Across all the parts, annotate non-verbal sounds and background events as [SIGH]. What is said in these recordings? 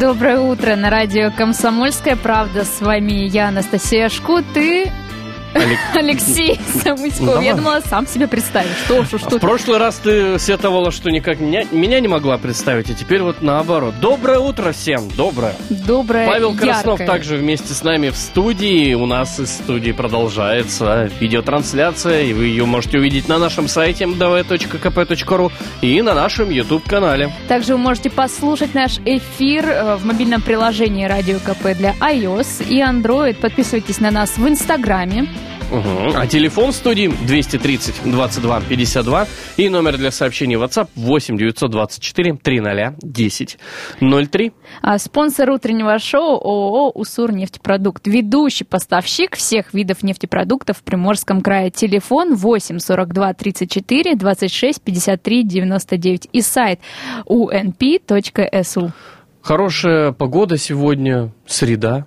Доброе утро на радио «Комсомольская правда». С вами я, Анастасия Шкут, и Алексей Самуськов. Я думала, сам себя представишь. Что, что, В что. прошлый раз ты сетовала, что никак меня, меня не могла представить, а теперь вот наоборот. Доброе утро всем, доброе. Доброе, Павел Краснов яркое. также вместе с нами в студии. У нас из студии продолжается видеотрансляция, и вы ее можете увидеть на нашем сайте mdv.kp.ru и на нашем YouTube-канале. Также вы можете послушать наш эфир э, в мобильном приложении Радио КП для iOS и Android. Подписывайтесь на нас в Инстаграме. Мгм. А телефон студии 230 22 52 и номер для сообщений WhatsApp 8 924 300 10 03. А спонсор утреннего шоу ООО «Усур нефтепродукт». Ведущий поставщик всех видов нефтепродуктов в Приморском крае. Телефон 8 42 34 26 53 99 и сайт unp.su. Хорошая погода сегодня, среда.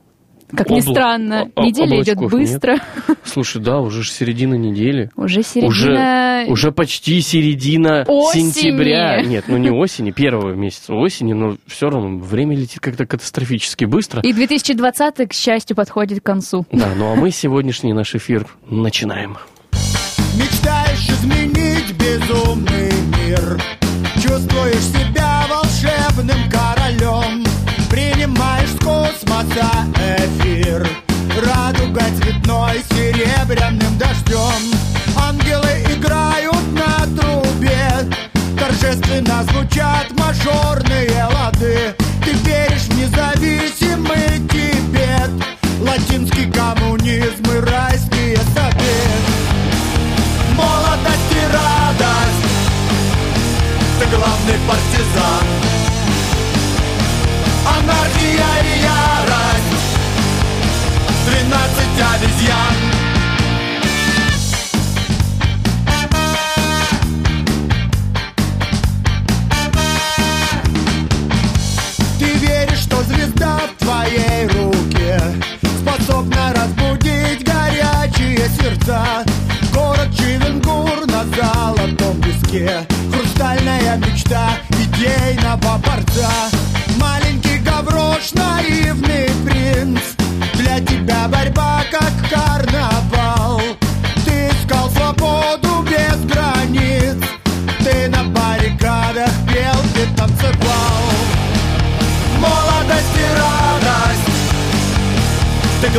Как ни Обла- странно, о- о- неделя идет облачков нет. быстро. [LAUGHS] Слушай, да, уже ж середина недели. Уже Уже, середина... уже почти середина Осени. сентября. Нет, ну не осени, первого месяца осени, но все равно время летит как-то катастрофически быстро. И 2020, к счастью, подходит к концу. Да, ну а мы сегодняшний наш эфир начинаем. Мечтаешь изменить безумный мир Чувствуешь себя волшебным Принимаешь космоса эфир Радуга цветной серебряным дождем. Ангелы играют на трубе. Торжественно звучат мажорные лады. Ты веришь в независимый Тибет. Латинский коммунизм и райские сады. Молодость и радость. Ты главный партизан. Анархия и ярость Тринадцать обезьян. Звезда в твоей руке Способна разбудить горячие сердца? Город Чивенгур на золотом песке Хрустальная мечта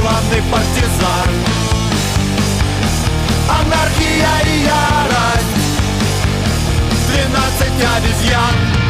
главный партизан. Анархия и ярость. Двенадцать обезьян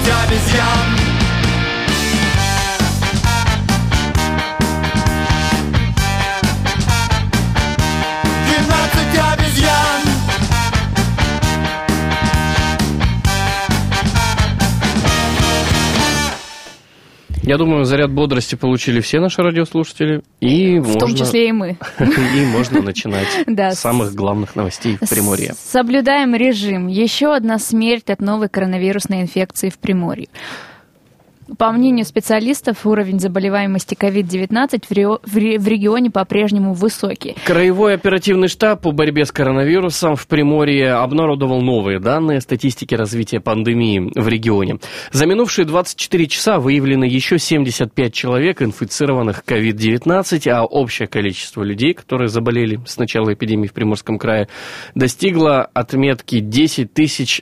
Двенадцать обезьян Двенадцать Я думаю, заряд бодрости получили все наши радиослушатели. И В можно, том числе и мы. [LAUGHS] И можно начинать [LAUGHS] с самых главных новостей в Приморье. Соблюдаем режим. Еще одна смерть от новой коронавирусной инфекции в Приморье. По мнению специалистов, уровень заболеваемости COVID-19 в регионе по-прежнему высокий. Краевой оперативный штаб по борьбе с коронавирусом в Приморье обнародовал новые данные статистики развития пандемии в регионе. За минувшие 24 часа выявлено еще 75 человек, инфицированных COVID-19, а общее количество людей, которые заболели с начала эпидемии в Приморском крае, достигло отметки 10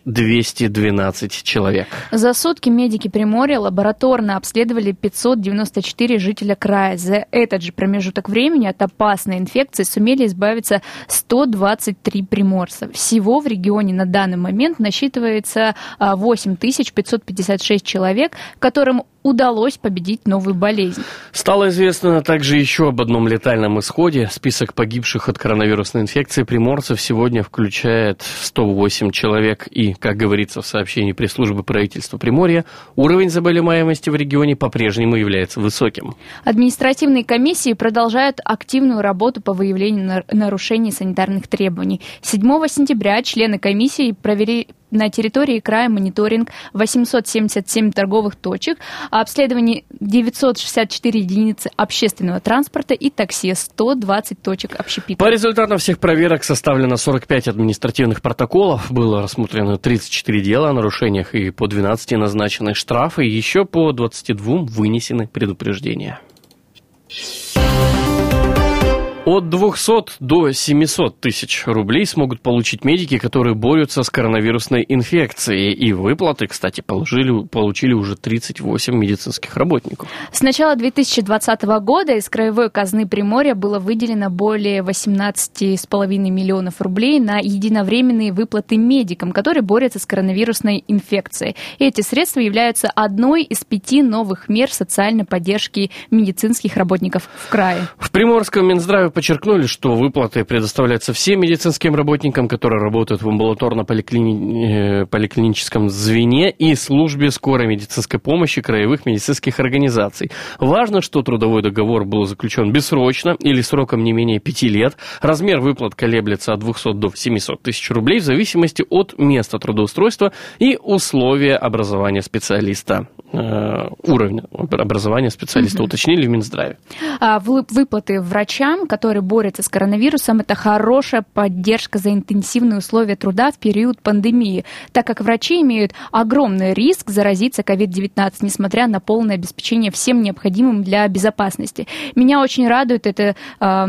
212 человек. За сутки медики Приморья лабораторно обследовали 594 жителя края. За этот же промежуток времени от опасной инфекции сумели избавиться 123 приморца. Всего в регионе на данный момент насчитывается 8556 а, человек, которым удалось победить новую болезнь. Стало известно также еще об одном летальном исходе. Список погибших от коронавирусной инфекции приморцев сегодня включает 108 человек. И, как говорится в сообщении пресс-службы правительства Приморья, уровень заболеваемости в регионе по-прежнему является высоким. Административные комиссии продолжают активную работу по выявлению нарушений санитарных требований. 7 сентября члены комиссии провели на территории края мониторинг 877 торговых точек, обследование 964 единицы общественного транспорта и такси, 120 точек общепита. По результатам всех проверок составлено 45 административных протоколов, было рассмотрено 34 дела о нарушениях и по 12 назначены штрафы, еще по 22 вынесены предупреждения. От 200 до 700 тысяч рублей смогут получить медики, которые борются с коронавирусной инфекцией. И выплаты, кстати, получили, получили уже 38 медицинских работников. С начала 2020 года из краевой казны Приморья было выделено более 18,5 миллионов рублей на единовременные выплаты медикам, которые борются с коронавирусной инфекцией. И эти средства являются одной из пяти новых мер социальной поддержки медицинских работников в крае. В Приморском Минздраве подчеркнули, что выплаты предоставляются всем медицинским работникам, которые работают в амбулаторно-поликлиническом э, звене и службе скорой медицинской помощи краевых медицинских организаций. Важно, что трудовой договор был заключен бессрочно или сроком не менее пяти лет. Размер выплат колеблется от 200 до 700 тысяч рублей в зависимости от места трудоустройства и условия образования специалиста. Э, уровня образования специалиста угу. уточнили в Минздраве. А, выплаты врачам, которые борются с коронавирусом, это хорошая поддержка за интенсивные условия труда в период пандемии, так как врачи имеют огромный риск заразиться COVID-19, несмотря на полное обеспечение всем необходимым для безопасности. Меня очень радует это, э,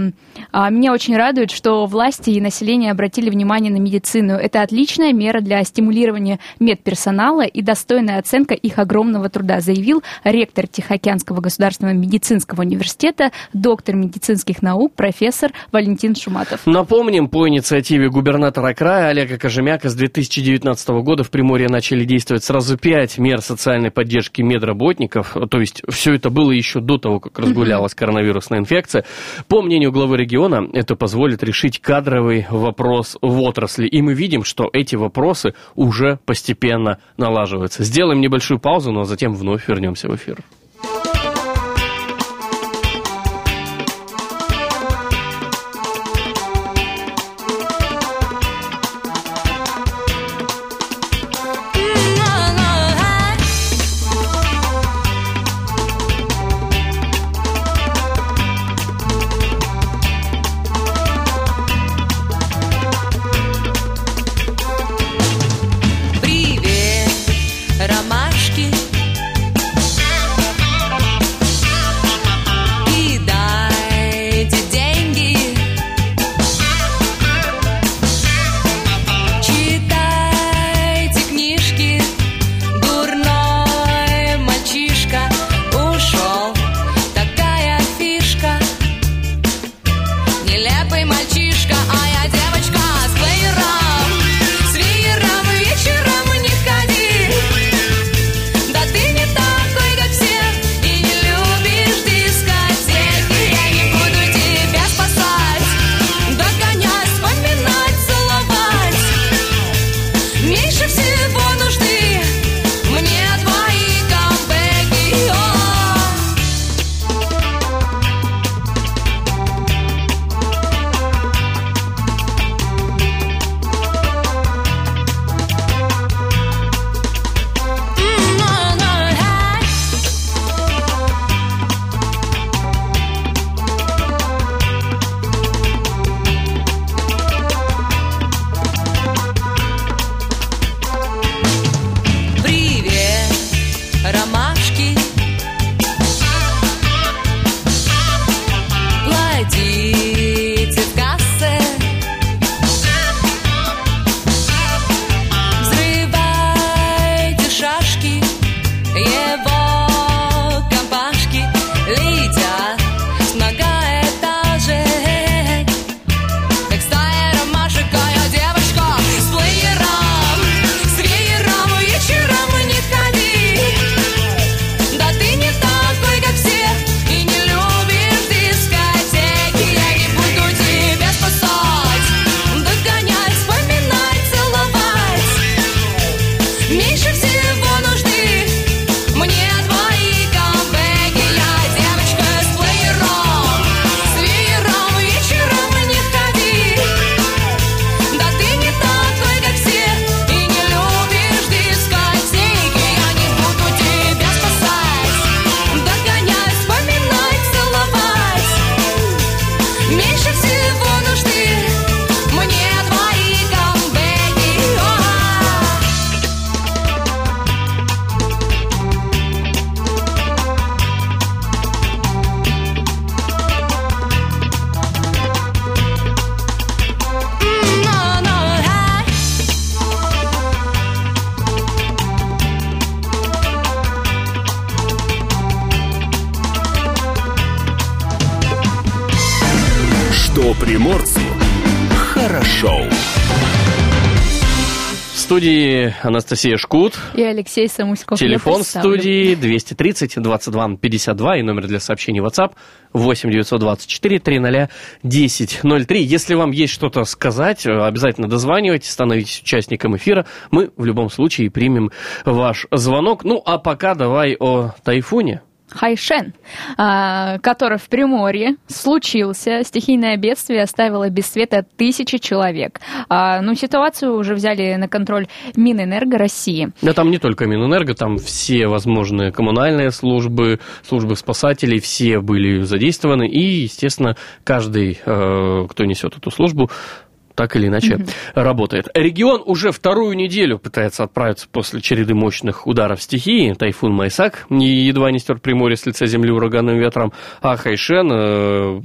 меня очень радует, что власти и население обратили внимание на медицину. Это отличная мера для стимулирования медперсонала и достойная оценка их огромного труда, заявил ректор Тихоокеанского государственного медицинского университета, доктор медицинских наук, профессор Валентин Шуматов. Напомним, по инициативе губернатора края Олега Кожемяка с 2019 года в Приморье начали действовать сразу пять мер социальной поддержки медработников. То есть все это было еще до того, как разгулялась коронавирусная инфекция. По мнению главы региона, это позволит решить кадровый вопрос в отрасли. И мы видим, что эти вопросы уже постепенно налаживаются. Сделаем небольшую паузу, но затем вновь вернемся в эфир. Студии Анастасия Шкут. И Алексей Самуськов. Телефон студии 230 22 52 и номер для сообщений WhatsApp 8 924 300 1003. Если вам есть что-то сказать, обязательно дозванивайтесь, становитесь участником эфира. Мы в любом случае примем ваш звонок. Ну, а пока давай о тайфуне. Хайшен, а, который в Приморье случился. Стихийное бедствие оставило без света тысячи человек. А, ну, ситуацию уже взяли на контроль Минэнерго России. Да там не только Минэнерго, там все возможные коммунальные службы, службы спасателей, все были задействованы. И, естественно, каждый, э, кто несет эту службу, так или иначе mm-hmm. работает. Регион уже вторую неделю пытается отправиться после череды мощных ударов стихии. Тайфун Майсак едва не стер Приморье с лица земли ураганным ветром, а Хайшен, э,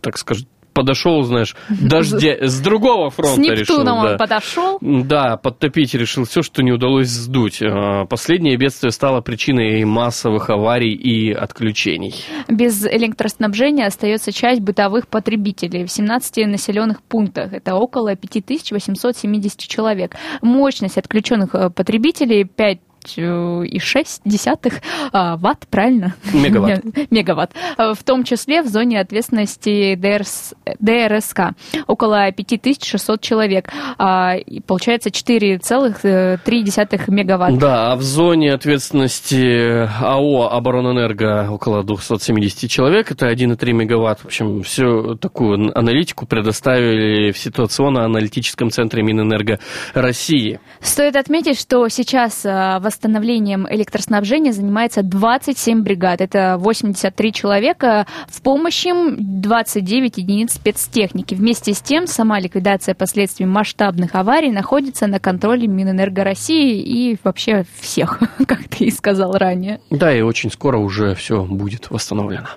так скажем, подошел, знаешь, дождя, с другого фронта с Нептуном решил. он да. подошел. Да, подтопить решил все, что не удалось сдуть. А, Последнее бедствие стало причиной массовых аварий и отключений. Без электроснабжения остается часть бытовых потребителей в 17 населенных пунктах. Это около 5870 человек. Мощность отключенных э, потребителей 5 5,6 а, ватт, правильно? [LAUGHS] Мегаватт. Мегаватт. В том числе в зоне ответственности ДРС, ДРСК. Около 5600 человек. А, получается 4,3 мегаватт. Да, а в зоне ответственности АО «Оборонэнерго» около 270 человек. Это 1,3 мегаватт. В общем, всю такую аналитику предоставили в ситуационно-аналитическом центре Минэнерго России. Стоит отметить, что сейчас восстановлением электроснабжения занимается 27 бригад. Это 83 человека. В помощи им 29 единиц спецтехники. Вместе с тем, сама ликвидация последствий масштабных аварий находится на контроле Минэнерго России и вообще всех, [LAUGHS] как ты и сказал ранее. Да, и очень скоро уже все будет восстановлено.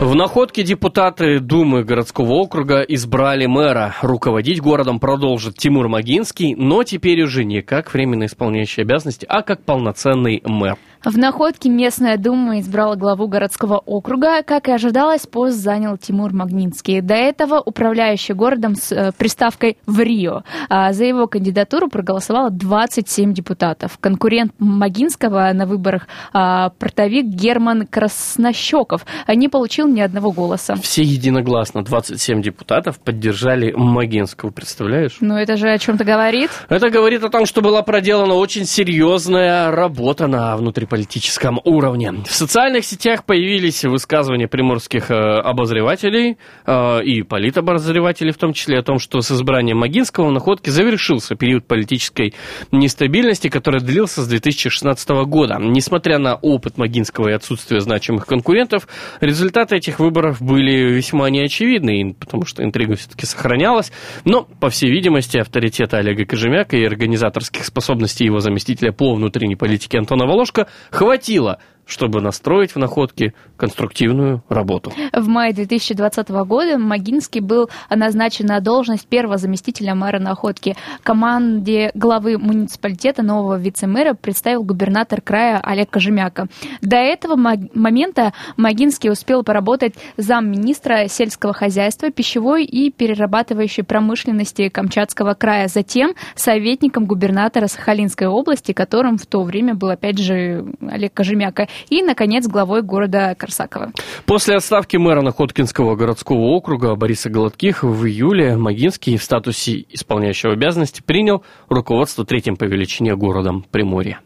В находке депутаты Думы городского округа избрали мэра. Руководить городом продолжит Тимур Магинский, но теперь уже не как временно исполняющий обязанности, а как полноценный мэр. В находке местная дума избрала главу городского округа. Как и ожидалось, пост занял Тимур Магнитский. До этого управляющий городом с э, приставкой в Рио. А за его кандидатуру проголосовало 27 депутатов. Конкурент Магинского на выборах а, портовик Герман Краснощеков не получил ни одного голоса. Все единогласно, 27 депутатов поддержали Магинского, представляешь? Ну это же о чем-то говорит. Это говорит о том, что была проделана очень серьезная работа на внутри политическом уровне. В социальных сетях появились высказывания приморских э, обозревателей э, и политобозревателей в том числе о том, что с избранием Магинского в находке завершился период политической нестабильности, который длился с 2016 года. Несмотря на опыт Магинского и отсутствие значимых конкурентов, результаты этих выборов были весьма неочевидны, потому что интрига все-таки сохранялась. Но, по всей видимости, авторитета Олега Кожемяка и организаторских способностей его заместителя по внутренней политике Антона Волошка хватило чтобы настроить в находке конструктивную работу. В мае 2020 года Магинский был назначен на должность первого заместителя мэра находки. Команде главы муниципалитета нового вице-мэра представил губернатор края Олег Кожемяка. До этого момента Магинский успел поработать замминистра сельского хозяйства, пищевой и перерабатывающей промышленности Камчатского края, затем советником губернатора Сахалинской области, которым в то время был опять же Олег Кожемяка и, наконец, главой города Корсакова. После отставки мэра Находкинского городского округа Бориса Голодких в июле Магинский в статусе исполняющего обязанности принял руководство третьим по величине городом Приморья.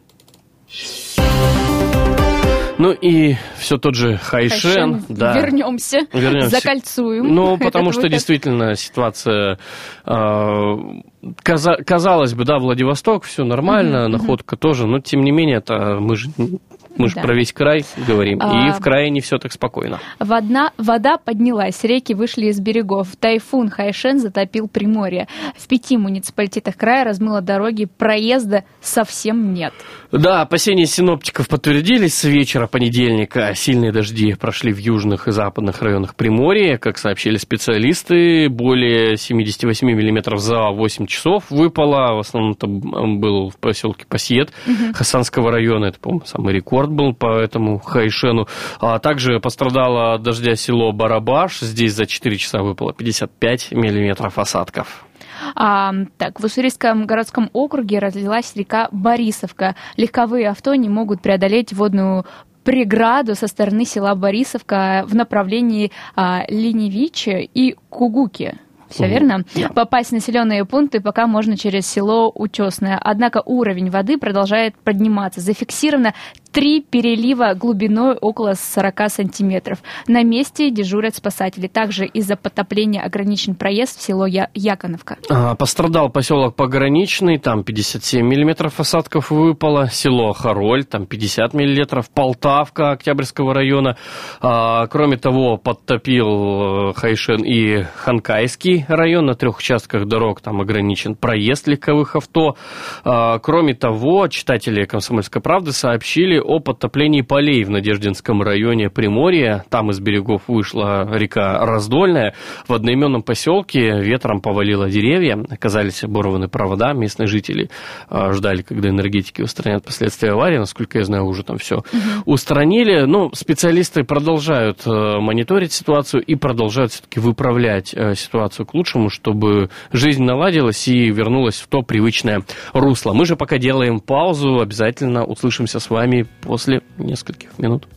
Ну и все тот же Хайшен. Хайшен. Да. Вернемся. Вернемся. Закольцуем. Ну, [LAUGHS] потому что действительно ситуация э, казалось бы, да, Владивосток, все нормально, находка тоже, но тем не менее, это мы же мы же да. про весь край говорим. А... И в крае не все так спокойно. Вода, вода поднялась, реки вышли из берегов. Тайфун Хайшен затопил Приморье. В пяти муниципалитетах края размыло дороги, проезда совсем нет. Да, опасения синоптиков подтвердились с вечера понедельника. Сильные дожди прошли в южных и западных районах Приморья. Как сообщили специалисты, более 78 миллиметров за 8 часов выпало. В основном это был в поселке Пассиет угу. Хасанского района. Это, по-моему, самый рекорд рекорд был по этому Хайшену. А также пострадало от дождя село Барабаш. Здесь за 4 часа выпало 55 миллиметров осадков. А, так, в Уссурийском городском округе разлилась река Борисовка. Легковые авто не могут преодолеть водную преграду со стороны села Борисовка в направлении а, Ленивичи и Кугуки. Все верно? Да. Попасть в населенные пункты пока можно через село Утесное. Однако уровень воды продолжает подниматься. Зафиксировано три перелива глубиной около 40 сантиметров. На месте дежурят спасатели. Также из-за потопления ограничен проезд в село Я- Яконовка. А, Пострадал поселок Пограничный, там 57 миллиметров осадков выпало, село Хароль, там 50 миллиметров, Полтавка Октябрьского района. А, Кроме того, подтопил э, Хайшен и Ханкайский район, на трех участках дорог там ограничен проезд легковых авто. А, Кроме того, читатели «Комсомольской правды» сообщили о подтоплении полей в Надеждинском районе Приморья. Там из берегов вышла река Раздольная. В одноименном поселке ветром повалило деревья, оказались оборваны провода. Местные жители а, ждали, когда энергетики устранят последствия аварии. Насколько я знаю, уже там все устранили. Но специалисты продолжают э, мониторить ситуацию и продолжают все-таки выправлять э, ситуацию к лучшему, чтобы жизнь наладилась и вернулась в то привычное русло. Мы же пока делаем паузу, обязательно услышимся с вами после нескольких минут.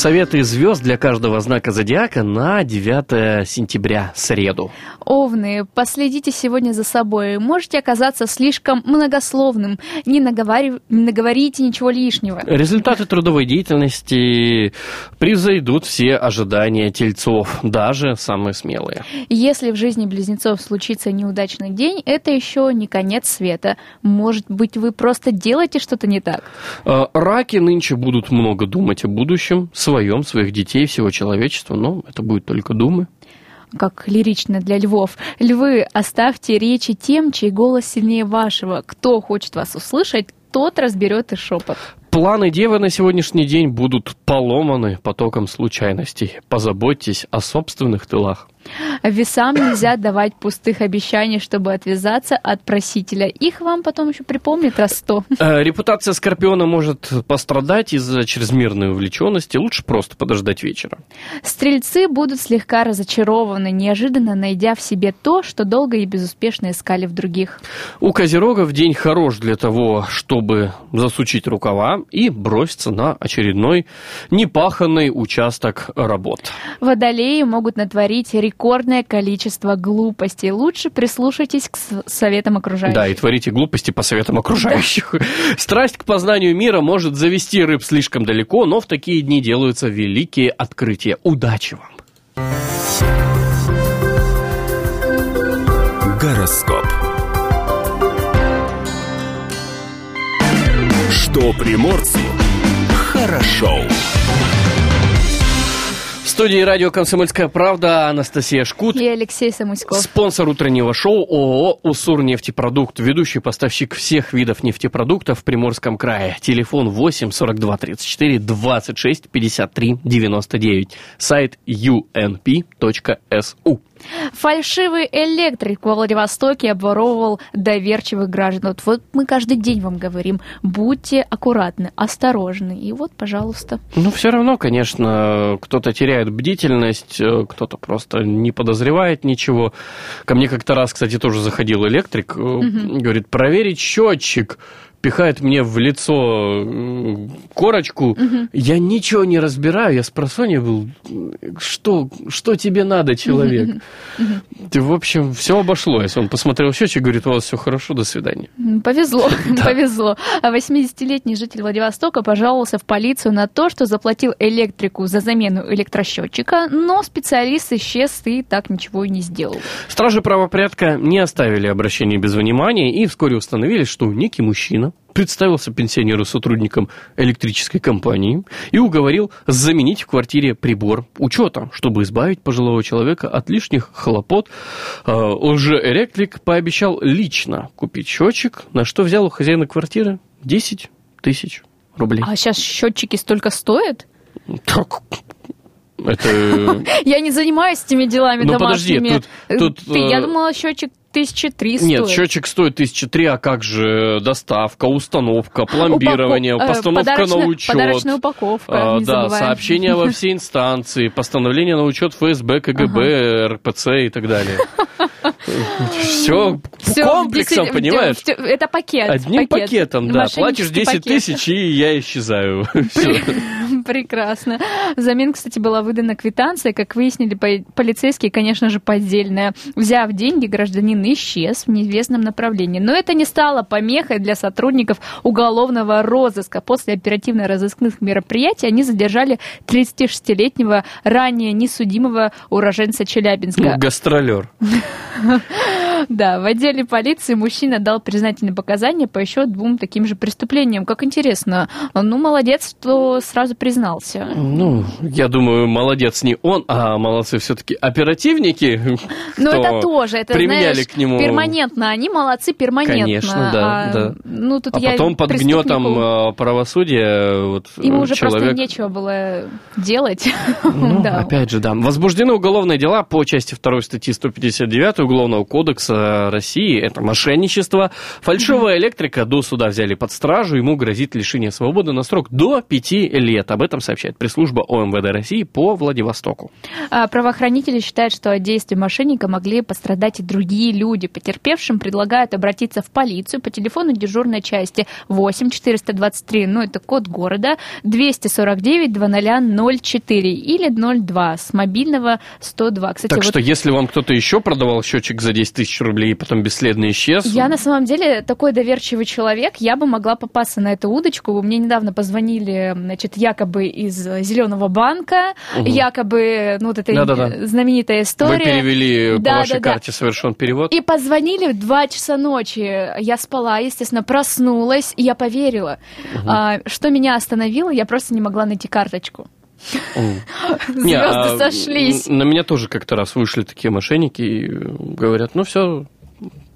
Советы звезд для каждого знака зодиака на 9 сентября, среду. Овны, последите сегодня за собой. Можете оказаться слишком многословным. Не, наговари- не наговорите ничего лишнего. Результаты трудовой деятельности превзойдут все ожидания тельцов, даже самые смелые. Если в жизни близнецов случится неудачный день, это еще не конец света. Может быть, вы просто делаете что-то не так. Э, Раки нынче будут много думать о будущем, своем, своих детей, всего человечества, но это будет только думы. Как лирично для львов. Львы, оставьте речи тем, чей голос сильнее вашего. Кто хочет вас услышать, тот разберет и шепот. Планы Девы на сегодняшний день будут поломаны потоком случайностей. Позаботьтесь о собственных тылах. Весам нельзя давать пустых обещаний, чтобы отвязаться от просителя. Их вам потом еще припомнит раз сто. Э, Репутация Скорпиона может пострадать из-за чрезмерной увлеченности. Лучше просто подождать вечера. Стрельцы будут слегка разочарованы, неожиданно найдя в себе то, что долго и безуспешно искали в других. У Козерогов день хорош для того, чтобы засучить рукава и броситься на очередной непаханный участок работ. Водолеи могут натворить рекордное количество глупостей. Лучше прислушайтесь к советам окружающих. Да, и творите глупости по советам окружающих. [LAUGHS] Страсть к познанию мира может завести рыб слишком далеко, но в такие дни делаются великие открытия. Удачи вам! Гороскоп. Что приморцу хорошо. В студии радио «Комсомольская правда» Анастасия Шкут. И Алексей Самуськов. Спонсор утреннего шоу ООО «Уссур нефтепродукт», ведущий поставщик всех видов нефтепродуктов в Приморском крае. Телефон 8 42 34 26 53 99. Сайт unp.su. Фальшивый электрик во Владивостоке обворовывал доверчивых граждан. Вот, вот мы каждый день вам говорим, будьте аккуратны, осторожны. И вот, пожалуйста. Ну, все равно, конечно, кто-то теряет бдительность, э, кто-то просто не подозревает ничего. Ко мне как-то раз, кстати, тоже заходил электрик, э, говорит, проверить счетчик. Пихает мне в лицо э, корочку. Я ничего не разбираю. Я с просонья был. Что, что тебе надо, человек? Ты, в общем, все обошлось. Он посмотрел счетчик, говорит, у вас все хорошо, до свидания. Повезло, [LAUGHS] [LAUGHS] повезло. А 80-летний житель Владивостока пожаловался в полицию на то, что заплатил электрику за замену электросчетчика, но специалист исчез и так ничего и не сделал. Стражи правопорядка не оставили обращение без внимания и вскоре установили, что некий мужчина представился пенсионеру сотрудником электрической компании и уговорил заменить в квартире прибор учета, чтобы избавить пожилого человека от лишних хлопот. Э, Лжеэлектрик пообещал лично купить счетчик, на что взял у хозяина квартиры 10 тысяч рублей. А сейчас счетчики столько стоят? Так, это... [LAUGHS] Я не занимаюсь этими делами Ну, подожди, домашними. тут- тут, Ты- Я э, думала, счетчик тысячи три Нет, стоит. счетчик стоит тысячи три, а как же доставка, установка, пломбирование, Упако- э, постановка подарочная- на учет. Подарочная упаковка, А, да, забываем. сообщение во все инстанции, постановление на учет ФСБ, КГБ, РПЦ и так далее. Все Всё в комплексом, 10 понимаешь? Это пакет. Одним пакет. пакетом, да. Платишь 10 пакет. тысяч, и я исчезаю. Всё. [LAUGHS] Прекрасно. Взамен, кстати, была выдана квитанция. Как выяснили по- полицейские, конечно же, поддельная. Взяв деньги, гражданин исчез в неизвестном направлении. Но это не стало помехой для сотрудников уголовного розыска. После оперативно-розыскных мероприятий они задержали 36-летнего, ранее несудимого уроженца Челябинска. Ну, Гастролер. [LAUGHS] Да, в отделе полиции мужчина дал признательные показания по еще двум таким же преступлениям. Как интересно. Ну, молодец, что сразу признался. Ну, я думаю, молодец не он, а молодцы все-таки оперативники. Ну, это тоже, это, применяли знаешь, к нему... перманентно. Они молодцы перманентно. Конечно, да, а, да. Ну, тут А я потом под гнетом э, правосудия вот, Ему уже просто человек... нечего было делать. Ну, [LAUGHS] Да. опять же, да. Возбуждены уголовные дела по части 2 статьи 159 Уголовного кодекса России. Это мошенничество. Фальшивая электрика до суда взяли под стражу. Ему грозит лишение свободы на срок до пяти лет. Об этом сообщает пресс-служба ОМВД России по Владивостоку. А, Правоохранители считают, что от действий мошенника могли пострадать и другие люди. Потерпевшим предлагают обратиться в полицию по телефону дежурной части 8 423, ну это код города, 249 0004 или 02 с мобильного 102. Кстати, Так вот что, если вам кто-то еще продавал счетчик за 10 тысяч рублей и потом бесследно исчез, Я на самом деле такой доверчивый человек, я бы могла попасться на эту удочку. Мне недавно позвонили, значит, якобы из Зеленого банка, Мгм. якобы, ну вот эта Да-да-да. знаменитая история. вы перевели по Да, вашей да, да. карте совершен перевод. И позвонили в 2 часа ночи. Я спала, естественно, проснулась, и я поверила. А, что меня остановило, я просто не могла найти карточку. Звезды а, сошлись. На меня тоже как-то раз вышли такие мошенники и говорят, ну все,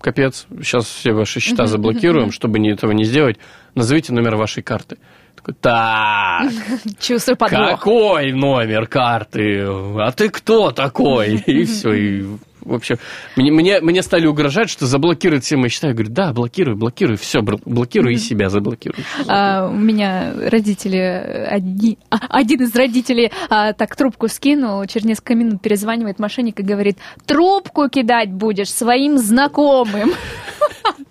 капец, сейчас все ваши счета заблокируем, чтобы этого не сделать, назовите номер вашей карты. Такой, так, Чувствую подвох. какой номер карты? А ты кто такой? [LAUGHS] И все, и в общем, мне, мне, мне стали угрожать, что заблокируют все мои счета. Я говорю, да, блокируй, блокируй, все, блокируй и себя заблокируй. А, у меня родители, одни, а, один из родителей а, так трубку скинул, через несколько минут перезванивает мошенник и говорит, трубку кидать будешь своим знакомым. [LAUGHS]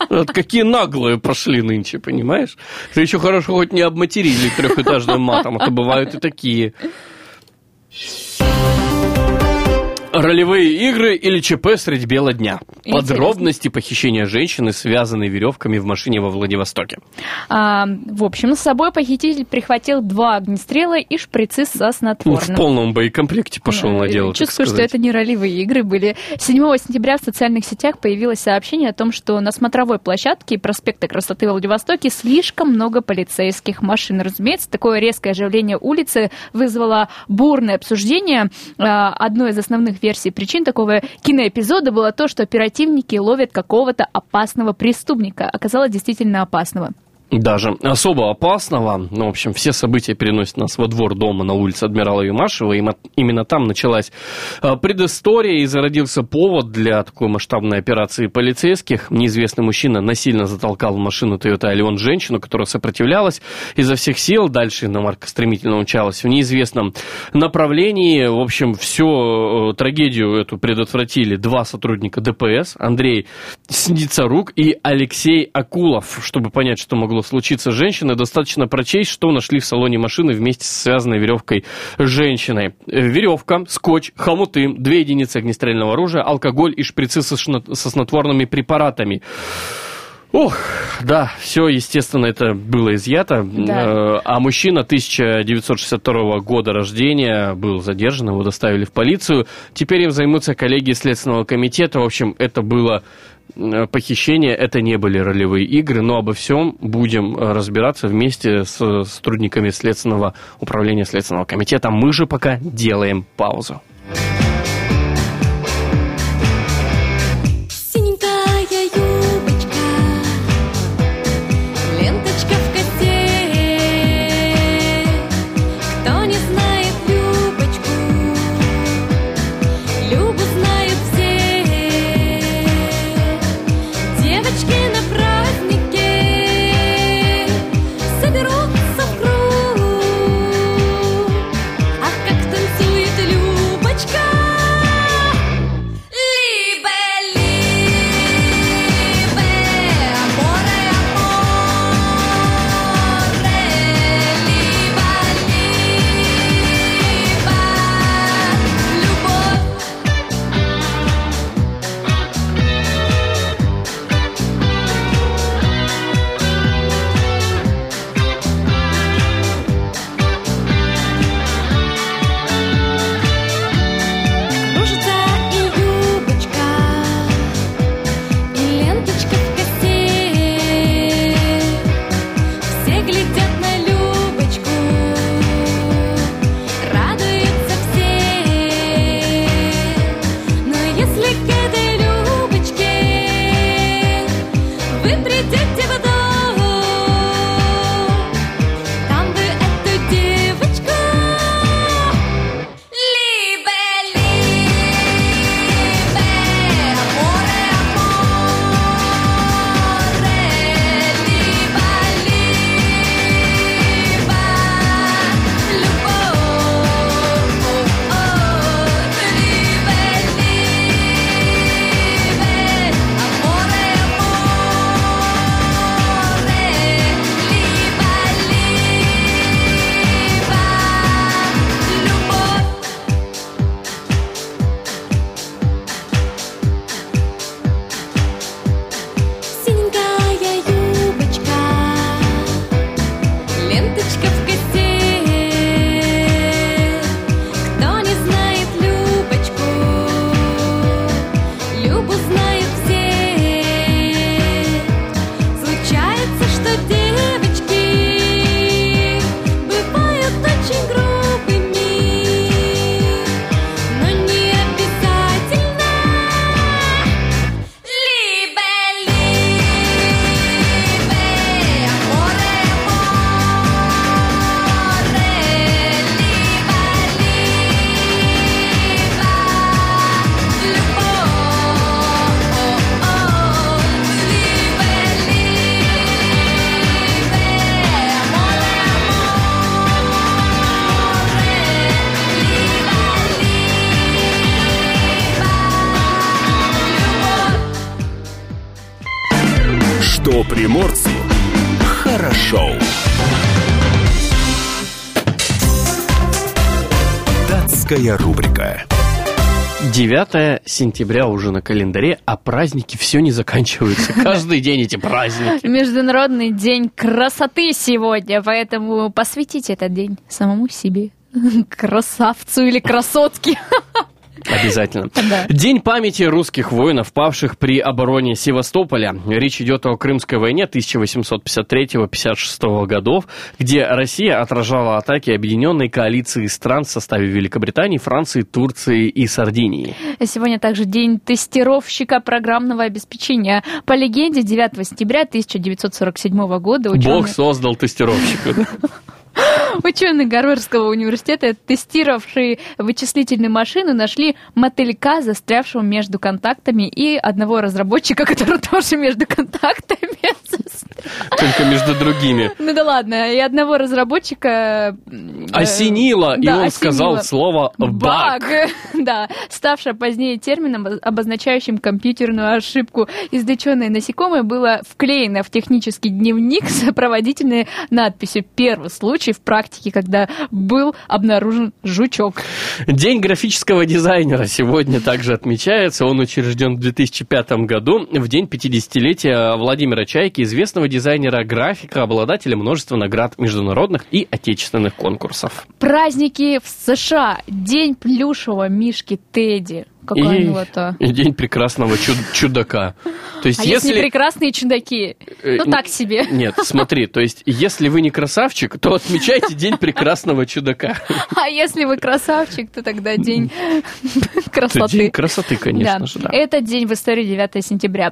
Вот какие наглые пошли нынче, понимаешь? Ты еще хорошо хоть не обматерили трехэтажным матом, а то бывают и такие. Ролевые игры или ЧП средь бела дня. Интересно. Подробности похищения женщины, связанной веревками в машине во Владивостоке. А, в общем, с собой похититель прихватил два огнестрела и шприцы со Ну, в снотворным. полном боекомплекте пошел Да, на дело. Чувствую, что это не ролевые игры были. 7 сентября в социальных сетях появилось сообщение о том, что на смотровой площадке проспекта Красоты во Владивостоке слишком много полицейских машин. Разумеется, такое резкое оживление улицы вызвало бурное обсуждение. А, Одной из основных версий причин такого киноэпизода было то, что оперативники ловят какого-то опасного преступника. Оказалось действительно опасного. Даже особо опасного. Ну, в общем, все события переносят нас во двор дома на улице Адмирала Юмашева. И именно там началась а, предыстория и зародился повод для такой масштабной операции полицейских. Неизвестный мужчина насильно затолкал в машину Toyota Allion женщину, которая сопротивлялась изо всех сил. Дальше иномарка стремительно умчалась в неизвестном направлении. В общем, всю трагедию эту предотвратили два сотрудника ДПС. Андрей Сницарук и Алексей Акулов. Чтобы понять, что могло случиться с женщиной, достаточно прочесть, что нашли в салоне машины вместе с связанной веревкой женщиной. Веревка, скотч, хомуты, две единицы огнестрельного оружия, алкоголь и шприцы со, со снотворными препаратами. Ох, да, все, естественно, это было изъято. Да. Э, А мужчина 1962 года рождения был задержан, его доставили в полицию. Теперь им займутся коллеги Следственного комитета. В общем, это было похищение, это не были ролевые игры, но обо всем будем э, разбираться вместе с сотрудниками Следственного управления Следственного комитета. Мы же пока делаем паузу. Сентября уже на календаре, а праздники все не заканчиваются. [LAUGHS] Каждый день эти праздники. Международный день красоты сегодня, поэтому посвятите этот день самому себе. [LAUGHS] Красавцу или красотке. [LAUGHS] Обязательно. [LAUGHS] Да. День памяти русских воинов, павших при обороне Севастополя. Речь идет о Крымской войне 1853-56 годов, где Россия отражала атаки объединенной коалиции стран в составе Великобритании, Франции, Турции и Сардинии. Сегодня также день тестировщика программного обеспечения. По легенде, 9 сентября 1947 года Бог ученые, создал тестировщика. [LAUGHS] [GASPS] ученые Гарвардского университета, тестировавшие вычислительные машины, нашли мотылька, застрявшего между контактами, и одного разработчика, [LAUGHS] который тоже между контактами. [LAUGHS] Только между другими. Ну да ладно, и одного разработчика... э, Осенило, и он сказал слово «баг». Баг, [LAUGHS] да, ставшее позднее термином, обозначающим компьютерную ошибку. Извлеченное насекомое было вклеено в технический дневник с сопроводительной надписью «Первый случай в практике, когда был обнаружен жучок». День графического дизайнера сегодня также отмечается. Он учрежден в 2005 году, в день 50-летия Владимира Чайки, известного дизайнера графика, обладателя множества наград международных и отечественных конкурсов. Праздники в США. День плюшевого мишки Тедди. Какая и, милота. и день прекрасного чуд- чудака. То есть, А если, если... прекрасные чудаки? Э, Ну, так себе. Нет, смотри, то есть, если вы не красавчик, то отмечайте день прекрасного чудака. [LAUGHS] А если вы красавчик, то тогда день [LAUGHS] Это красоты. день красоты, конечно Да. же, да. Этот день в истории 9 сентября.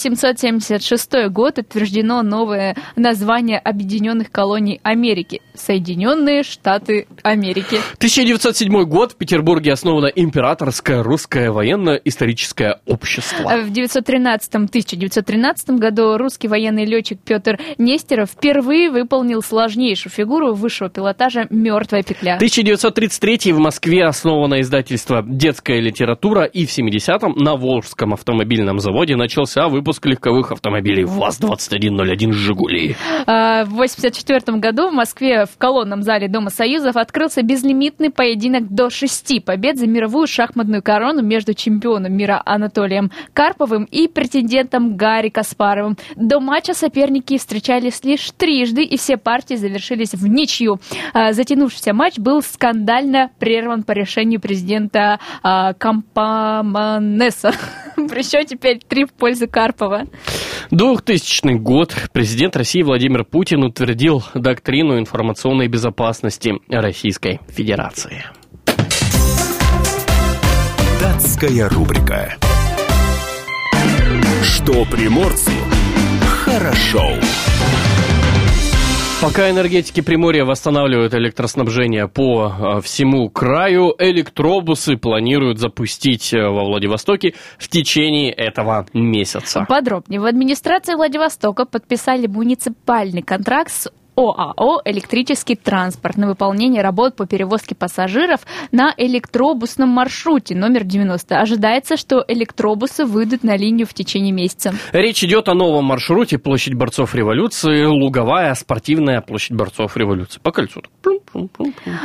1776 год утверждено новое название Объединенных колоний Америки. Соединенные Штаты Америки. 1907 год в Петербурге основано Императорское русское военно-историческое общество. В 913-1913 году русский военный летчик Петр Нестеров впервые выполнил сложнейшую фигуру высшего пилотажа «Мертвая петля». 1933 в Москве основано издательство «Детская литература» и в 70-м на Волжском автомобильном заводе начался выпуск легковых автомобилей ВАЗ-2101 «Жигули». А, В 1984 году в Москве в колонном зале Дома Союзов открылся безлимитный поединок до шести побед за мировую шахматную корону между чемпионом мира Анатолием Карповым и претендентом Гарри Каспаровым. До матча соперники встречались лишь трижды, и все партии завершились в ничью. А, Затянувшийся матч был скандально прерван по решению президента а, Кампаманеса. [LAUGHS] При счете 5-3 в пользу Карпова. 2000 год. Президент России Владимир Путин утвердил доктрину информационной безопасности Российской Федерации. Датская рубрика. Что приморцу хорошо. Пока энергетики Приморья восстанавливают электроснабжение по э, всему краю, электробусы планируют запустить э, во Владивостоке в течение этого месяца. Подробнее. В администрации Владивостока подписали муниципальный контракт с ОАО «Электрический транспорт» на выполнение работ по перевозке пассажиров на электробусном маршруте номер 90. Ожидается, что электробусы выйдут на линию в течение месяца. Речь идет о новом маршруте Площадь борцов революции, Луговая, спортивная Площадь борцов революции. По кольцу.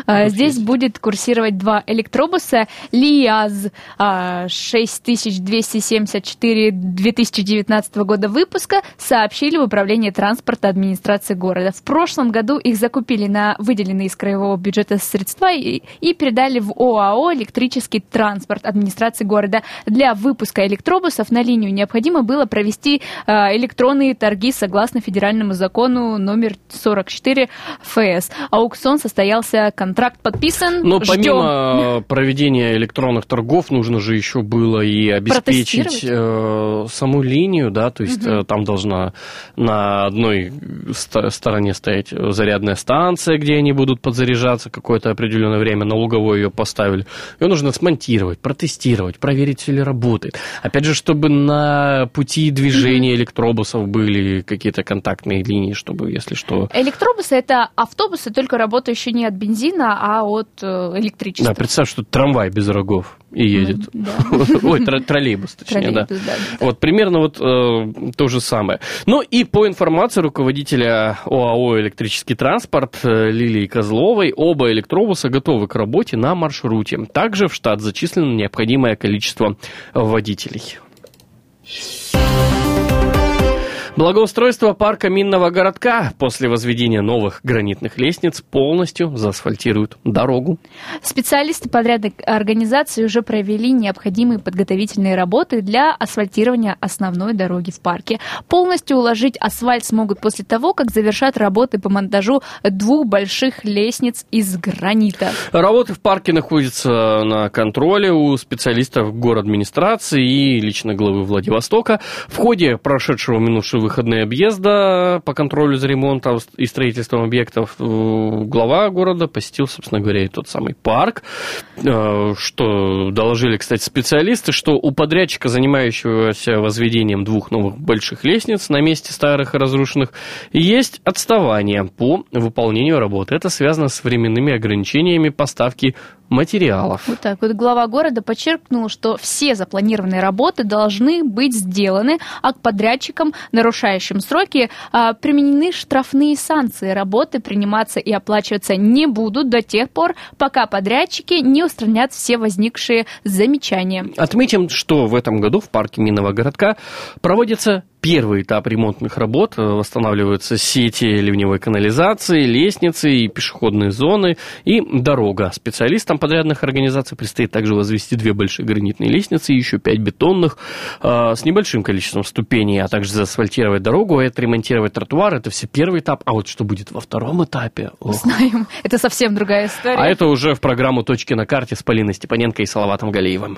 А, Здесь будет курсировать два электробуса ЛиАЗ а, 6274 2019 года выпуска, сообщили в Управлении транспорта администрации города. В прошлом году их закупили на выделенные из краевого бюджета средства и, и передали в ОАО «Электрический транспорт» администрации города. Для выпуска электробусов на линию необходимо было провести а, электронные торги согласно федеральному закону номер 44 ФС. Аукцион состоялся, контракт подписан. Но Ждем. помимо проведения электронных торгов, нужно же еще было и обеспечить э, саму линию, да, то есть э, там должна на одной ст- стороне стоять стоять зарядная станция, где они будут подзаряжаться какое-то определенное время, на луговой ее поставили. Ее нужно смонтировать, протестировать, проверить, все ли работает. Опять же, чтобы на пути движения электробусов были какие-то контактные линии, чтобы, если что... Электробусы это автобусы, только работающие не от бензина, а от э, электричества. Да, представь, что трамвай без рогов и едет. [LAUGHS] Ой, тро- троллейбус, точнее, да. Вот примерно вот э, то же самое. Ну и по информации руководителя ОАО «Электрический транспорт» э, Лилии Козловой, оба электробуса готовы к работе на маршруте. Также в штат зачислено необходимое количество водителей. Благоустройство парка Минного городка после возведения новых гранитных лестниц полностью заасфальтируют дорогу. Специалисты подрядной организации уже провели необходимые подготовительные работы для асфальтирования основной дороги в парке. Полностью уложить асфальт смогут после того, как завершат работы по монтажу двух больших лестниц из гранита. Работы в парке находятся на контроле у специалистов город администрации и лично главы Владивостока. В ходе прошедшего минувшего выходные объезда по контролю за ремонтом и строительством объектов э, глава города посетил, собственно говоря, и тот самый парк. Э, Что доложили, кстати, специалисты, что у подрядчика, занимающегося возведением двух новых больших лестниц на месте старых разрушенных, есть отставание по выполнению работы. Это связано с временными ограничениями поставки материалов. Вот так вот глава города подчеркнул, что все запланированные работы должны быть сделаны, а к подрядчикам, нарушающим сроки, а, применены штрафные санкции. Работы приниматься и оплачиваться не будут до тех пор, пока подрядчики не устранят все возникшие замечания. Отметим, что в этом году в парке Минного городка проводится первый этап ремонтных работ. Э, Восстанавливаются сети ливневой канализации, лестницы и пешеходные зоны и дорога. Специалистам подрядных организаций предстоит также возвести две большие гранитные лестницы и еще пять бетонных э, с небольшим количеством ступеней, а также заасфальтировать дорогу, отремонтировать тротуар. Это все первый этап. А вот что будет во втором этапе? ох. Знаем, это совсем другая история. А это уже в программу «Точки на карте» с Полиной Степаненко и Салаватом Галеевым.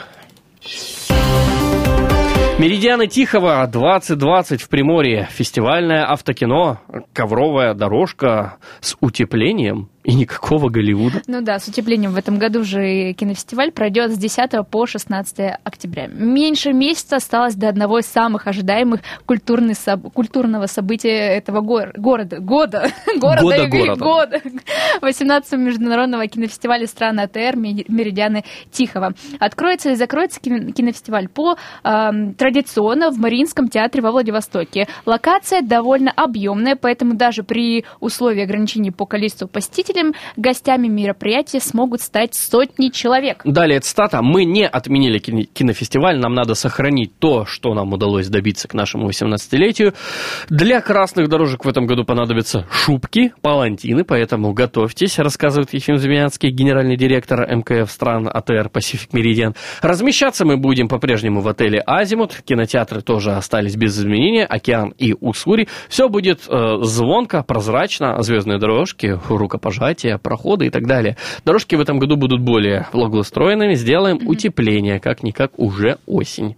Меридианы Тихого 2020 в Приморье. Фестивальное автокино, ковровая дорожка с утеплением и никакого Голливуда. Ну да, с утеплением в этом году же кинофестиваль пройдет с 10 по 16 октября. Меньше месяца осталось до одного из самых ожидаемых культурных соб- культурного события этого гор- города. Года. [LAUGHS] Города. Года говорю, города. года. 18 международного кинофестиваля стран АТР «Ми- «Меридианы Тихого». Откроется и закроется кино- кинофестиваль по эм, традиционно в Мариинском театре во Владивостоке. Локация довольно объемная, поэтому даже при условии ограничений по количеству посетителей гостями мероприятия смогут стать сотни человек. Далее цитата. «Мы не отменили кино- кинофестиваль, нам надо сохранить то, что нам удалось добиться к нашему 18-летию. Для красных дорожек в этом году понадобятся шубки, палантины, поэтому готовьтесь», рассказывает Ефим Замянский, генеральный директор МКФ стран АТР Pacific Meridian. Размещаться мы будем по-прежнему в отеле «Азимут». Кинотеатры тоже остались без изменения. «Океан» и «Уссури». Все будет э, звонко, прозрачно. Звездные дорожки, рукопожатия, проходы и так далее. Дорожки в этом году будут более благоустроенными. Сделаем утепление, как-никак уже осень.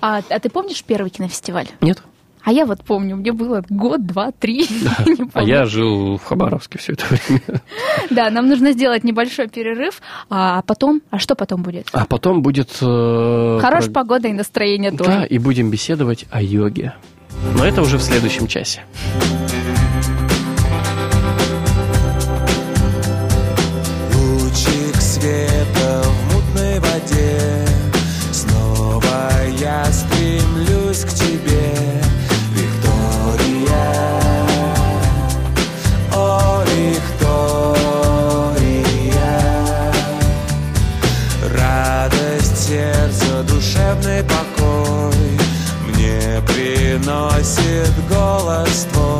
А, а ты помнишь первый кинофестиваль? Нет? А я вот помню, мне было год, два, три. [LAUGHS] не А я жил в Хабаровске все это время. [LAUGHS] Да, нам нужно сделать небольшой перерыв, а потом, а что потом будет? А потом будет... э, Хорошая про- погода и настроение Да, тоже. и будем беседовать о йоге. Но это уже в следующем часе. Света в мутной воде. Снова я стремлюсь к тебе Виктория. О, Виктория. Радость сердца, душевный покой Мне приносит голос твой